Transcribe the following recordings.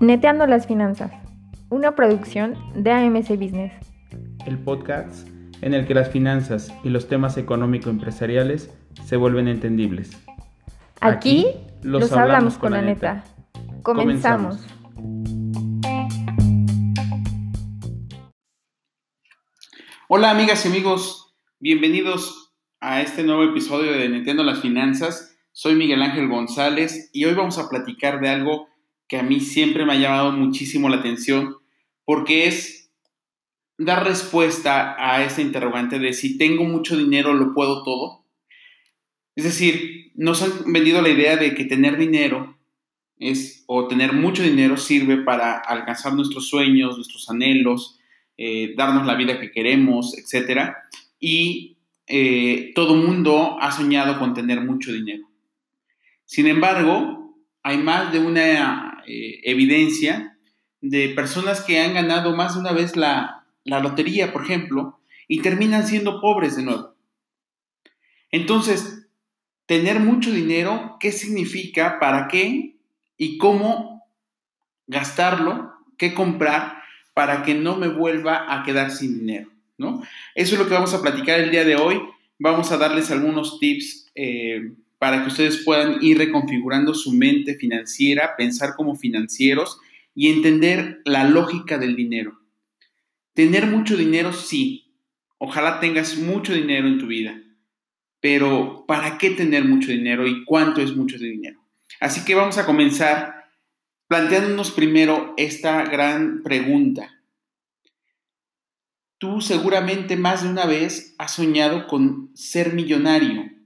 Neteando las finanzas, una producción de AMC Business. El podcast en el que las finanzas y los temas económico-empresariales se vuelven entendibles. Aquí, los, hablamos, con la neta. Comenzamos. Hola amigas y amigos, bienvenidos a este nuevo episodio de Neteando las Finanzas. Soy Miguel Ángel González y hoy vamos a platicar de algo que a mí siempre me ha llamado muchísimo la atención, porque es dar respuesta a esa interrogante de si tengo mucho dinero, lo puedo todo. Es decir, nos han vendido la idea de que tener dinero es, o tener mucho dinero sirve para alcanzar nuestros sueños, nuestros anhelos, eh, darnos la vida que queremos, etc. Y eh, todo mundo ha soñado con tener mucho dinero. Sin embargo, hay más de una eh, evidencia de personas que han ganado más de una vez la, la lotería, por ejemplo, y terminan siendo pobres de nuevo. Entonces, tener mucho dinero, ¿qué significa? ¿Para qué? ¿Y cómo gastarlo? ¿Qué comprar para que no me vuelva a quedar sin dinero? ¿no? Eso es lo que vamos a platicar el día de hoy. Vamos a darles algunos tips eh, para que ustedes puedan ir reconfigurando su mente financiera, pensar como financieros y entender la lógica del dinero. Tener mucho dinero, sí. Ojalá tengas mucho dinero en tu vida. Pero ¿para qué tener mucho dinero y cuánto es mucho dinero? Así que vamos a comenzar planteándonos primero esta gran pregunta. Tú seguramente más de una vez has soñado con ser millonario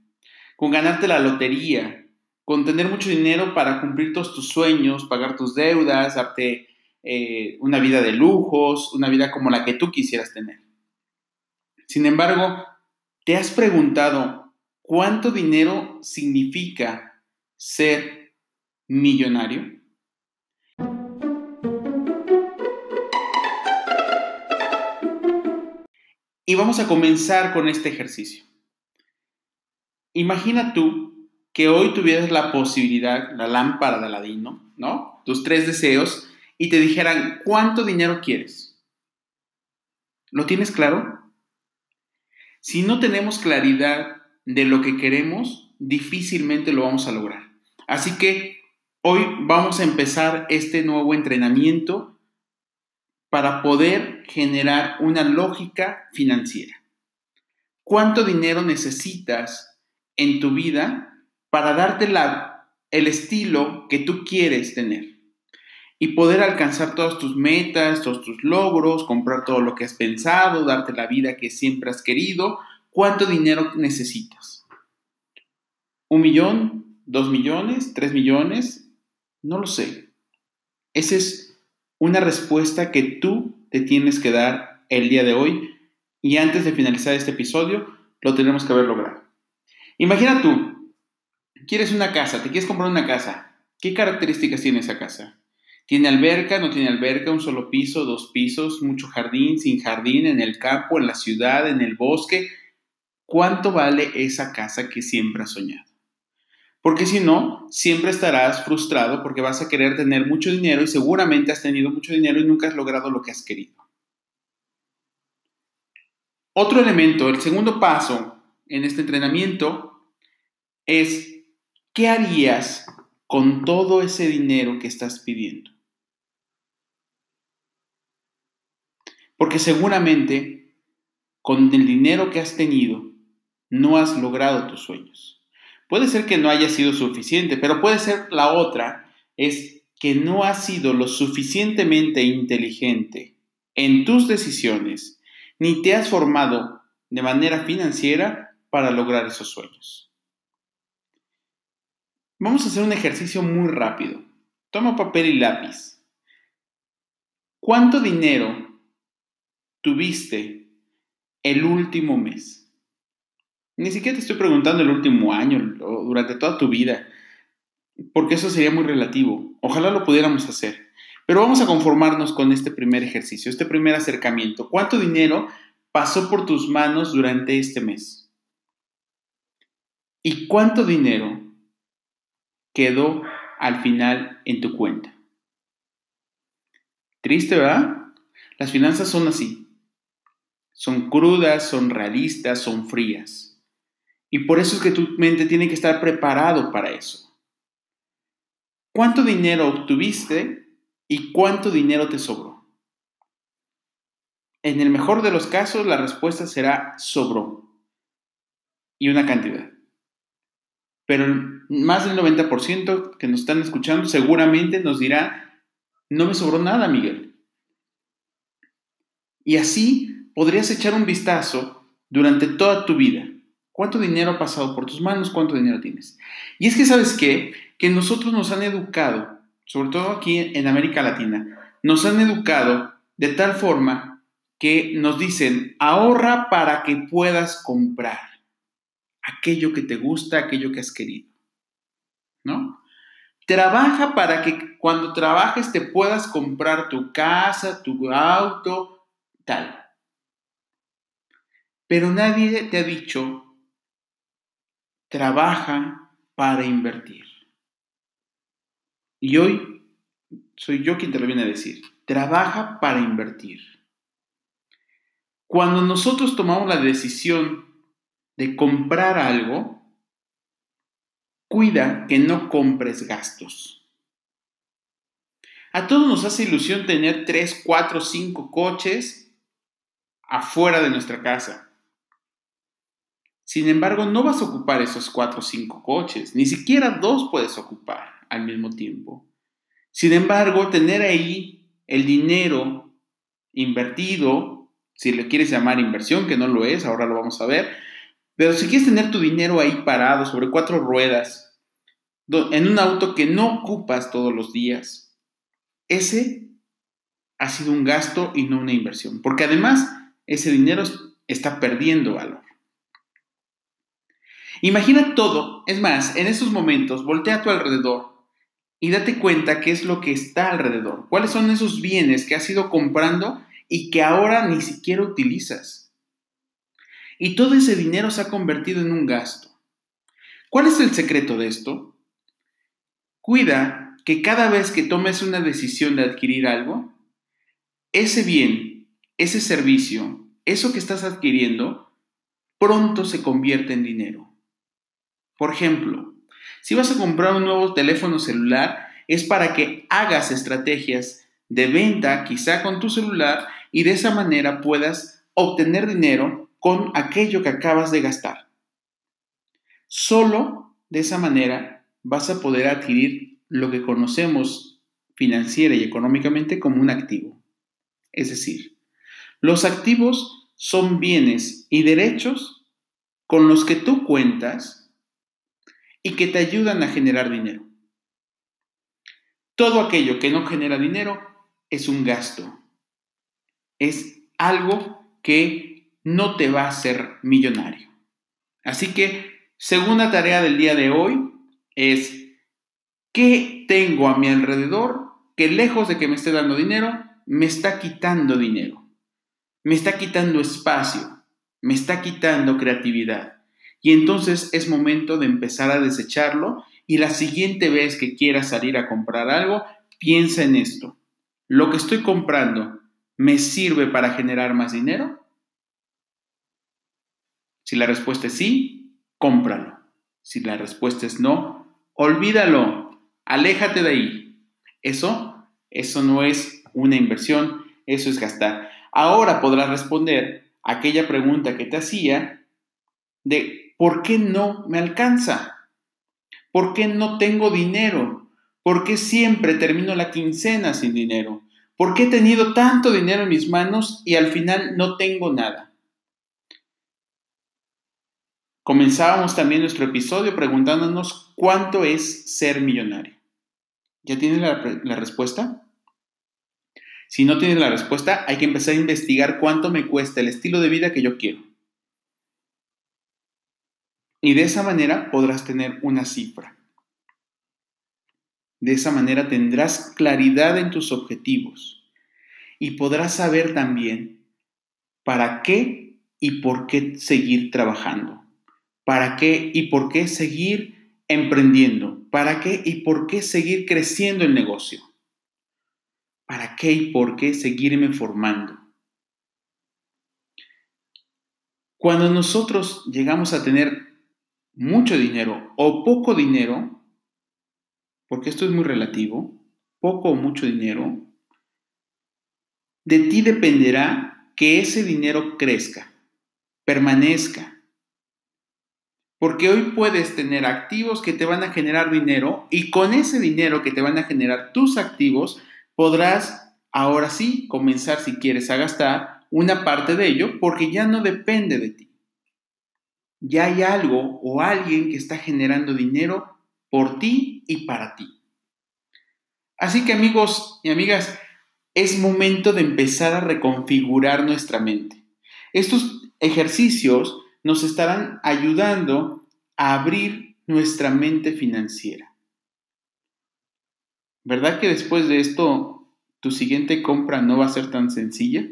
con ganarte la lotería, con tener mucho dinero para cumplir todos tus sueños, pagar tus deudas, darte eh, una vida de lujos, una vida como la que tú quisieras tener. Sin embargo, ¿te has preguntado cuánto dinero significa ser millonario? Y vamos a comenzar con este ejercicio. Imagina tú que hoy tuvieras la posibilidad, la lámpara de Aladino, ¿no? Tus tres deseos, y te dijeran, ¿cuánto dinero quieres? ¿Lo tienes claro? Si no tenemos claridad de lo que queremos, difícilmente lo vamos a lograr. Así que hoy vamos a empezar este nuevo entrenamiento para poder generar una lógica financiera. ¿Cuánto dinero necesitas en tu vida para darte la, el estilo que tú quieres tener y poder alcanzar todas tus metas, todos tus logros, comprar todo lo que has pensado, darte la vida que siempre has querido. ¿Cuánto dinero necesitas? ¿Un millón? ¿Dos millones? ¿Tres millones? No lo sé. Esa es una respuesta que tú te tienes que dar el día de hoy y antes de finalizar este episodio lo tenemos que haber logrado. Imagina tú, quieres una casa, te quieres comprar una casa. ¿Qué características tiene esa casa? ¿Tiene alberca? ¿No tiene alberca? ¿Un solo piso? ¿Dos pisos? ¿Mucho jardín? ¿Sin jardín? ¿En el campo? ¿En la ciudad? ¿En el bosque? ¿Cuánto vale esa casa que siempre has soñado? Porque si no, siempre estarás frustrado porque vas a querer tener mucho dinero y seguramente has tenido mucho dinero y nunca has logrado lo que has querido. Otro elemento, el segundo paso en este entrenamiento es, ¿qué harías con todo ese dinero que estás pidiendo? Porque seguramente con el dinero que has tenido no has logrado tus sueños. Puede ser que no haya sido suficiente, pero puede ser la otra, es que no has sido lo suficientemente inteligente en tus decisiones, ni te has formado de manera financiera para lograr esos sueños. Vamos a hacer un ejercicio muy rápido. Toma papel y lápiz. ¿Cuánto dinero tuviste el último mes? Ni siquiera te estoy preguntando el último año o durante toda tu vida, porque eso sería muy relativo. Ojalá lo pudiéramos hacer. Pero vamos a conformarnos con este primer ejercicio, este primer acercamiento. ¿Cuánto dinero pasó por tus manos durante este mes? ¿Y cuánto dinero quedó al final en tu cuenta. Triste, ¿verdad? Las finanzas son así. Son crudas, son realistas, son frías. Y por eso es que tu mente tiene que estar preparado para eso. ¿Cuánto dinero obtuviste y cuánto dinero te sobró? En el mejor de los casos, la respuesta será sobró. Y una cantidad. Pero más del 90% que nos están escuchando seguramente nos dirá, no me sobró nada, Miguel. Y así podrías echar un vistazo durante toda tu vida. ¿Cuánto dinero ha pasado por tus manos? ¿Cuánto dinero tienes? Y es que, ¿sabes qué? Que nosotros nos han educado, sobre todo aquí en América Latina, nos han educado de tal forma que nos dicen, ahorra para que puedas comprar aquello que te gusta, aquello que has querido. ¿No? Trabaja para que cuando trabajes te puedas comprar tu casa, tu auto, tal. Pero nadie te ha dicho trabaja para invertir. Y hoy soy yo quien te lo viene a decir, trabaja para invertir. Cuando nosotros tomamos la decisión de comprar algo, cuida que no compres gastos. A todos nos hace ilusión tener 3, 4, 5 coches afuera de nuestra casa. Sin embargo, no vas a ocupar esos cuatro o cinco coches, ni siquiera dos puedes ocupar al mismo tiempo. Sin embargo, tener ahí el dinero invertido, si le quieres llamar inversión, que no lo es, ahora lo vamos a ver, pero si quieres tener tu dinero ahí parado sobre cuatro ruedas, en un auto que no ocupas todos los días, ese ha sido un gasto y no una inversión, porque además ese dinero está perdiendo valor. Imagina todo, es más, en esos momentos voltea a tu alrededor y date cuenta qué es lo que está alrededor, cuáles son esos bienes que has ido comprando y que ahora ni siquiera utilizas. Y todo ese dinero se ha convertido en un gasto. ¿Cuál es el secreto de esto? Cuida que cada vez que tomes una decisión de adquirir algo, ese bien, ese servicio, eso que estás adquiriendo, pronto se convierte en dinero. Por ejemplo, si vas a comprar un nuevo teléfono celular, es para que hagas estrategias de venta quizá con tu celular y de esa manera puedas obtener dinero con aquello que acabas de gastar. Solo de esa manera vas a poder adquirir lo que conocemos financiera y económicamente como un activo. Es decir, los activos son bienes y derechos con los que tú cuentas y que te ayudan a generar dinero. Todo aquello que no genera dinero es un gasto. Es algo que no te va a hacer millonario. Así que, segunda tarea del día de hoy es, ¿qué tengo a mi alrededor que lejos de que me esté dando dinero, me está quitando dinero? Me está quitando espacio, me está quitando creatividad y entonces es momento de empezar a desecharlo y la siguiente vez que quieras salir a comprar algo, piensa en esto. ¿Lo que estoy comprando me sirve para generar más dinero? Si la respuesta es sí, cómpralo. Si la respuesta es no, olvídalo, aléjate de ahí. Eso, eso no es una inversión, eso es gastar. Ahora podrás responder aquella pregunta que te hacía de ¿por qué no me alcanza? ¿Por qué no tengo dinero? ¿Por qué siempre termino la quincena sin dinero? ¿Por qué he tenido tanto dinero en mis manos y al final no tengo nada? Comenzábamos también nuestro episodio preguntándonos cuánto es ser millonario. ¿Ya tienes la, la, respuesta? Si no tienes la respuesta, hay que empezar a investigar cuánto me cuesta el estilo de vida que yo quiero. Y de esa manera podrás tener una cifra. De esa manera tendrás claridad en tus objetivos y podrás saber también para qué y por qué seguir trabajando, para qué y por qué seguir emprendiendo, ¿Para qué y por qué seguir creciendo el negocio? ¿Para qué y por qué seguirme formando? Cuando nosotros llegamos a tener mucho dinero o poco dinero, porque esto es muy relativo, poco o mucho dinero, de ti dependerá que ese dinero crezca, permanezca. Porque hoy puedes tener activos que te van a generar dinero y con ese dinero que te van a generar tus activos podrás ahora sí comenzar si quieres a gastar una parte de ello porque ya no depende de ti. Ya hay algo o alguien que está generando dinero por ti y para ti. Así que amigos y amigas, es momento de empezar a reconfigurar nuestra mente. Estos ejercicios nos estarán ayudando a abrir nuestra mente financiera. ¿Verdad que después de esto tu siguiente compra no va a ser tan sencilla?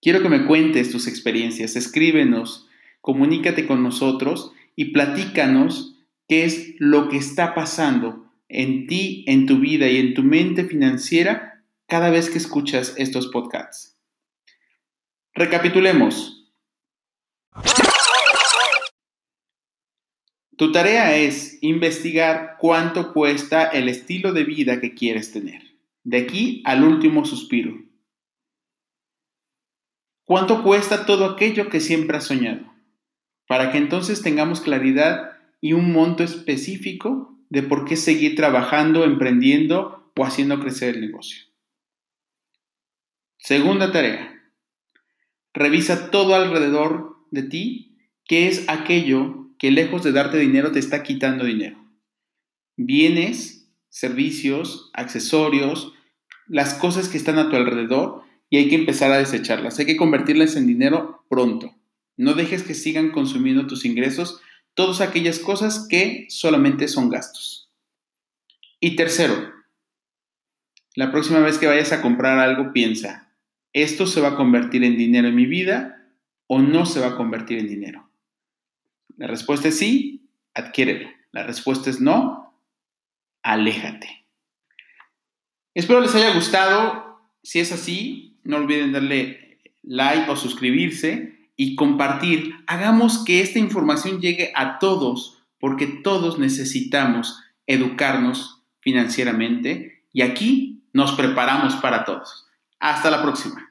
Quiero que me cuentes tus experiencias, escríbenos, comunícate con nosotros y platícanos qué es lo que está pasando en ti, en tu vida y en tu mente financiera cada vez que escuchas estos podcasts. Recapitulemos. Tu tarea es investigar cuánto cuesta el estilo de vida que quieres tener, de aquí al último suspiro. ¿Cuánto cuesta todo aquello que siempre has soñado? Para que entonces tengamos claridad y un monto específico de por qué seguir trabajando, emprendiendo o haciendo crecer el negocio. Segunda tarea. Revisa todo alrededor de ti, qué es aquello que lejos de darte dinero te está quitando dinero. Bienes, servicios, accesorios, las cosas que están a tu alrededor y hay que empezar a desecharlas. Hay que convertirlas en dinero pronto. No dejes que sigan consumiendo tus ingresos todas aquellas cosas que solamente son gastos. Y tercero, la próxima vez que vayas a comprar algo, piensa, ¿esto se va a convertir en dinero en mi vida o no se va a convertir en dinero? La respuesta es sí, adquiérelo. La respuesta es no, aléjate. Espero les haya gustado. Si es así, no olviden darle like o suscribirse y compartir, hagamos que esta información llegue a todos, porque todos necesitamos educarnos financieramente y aquí nos preparamos para todos. Hasta la próxima.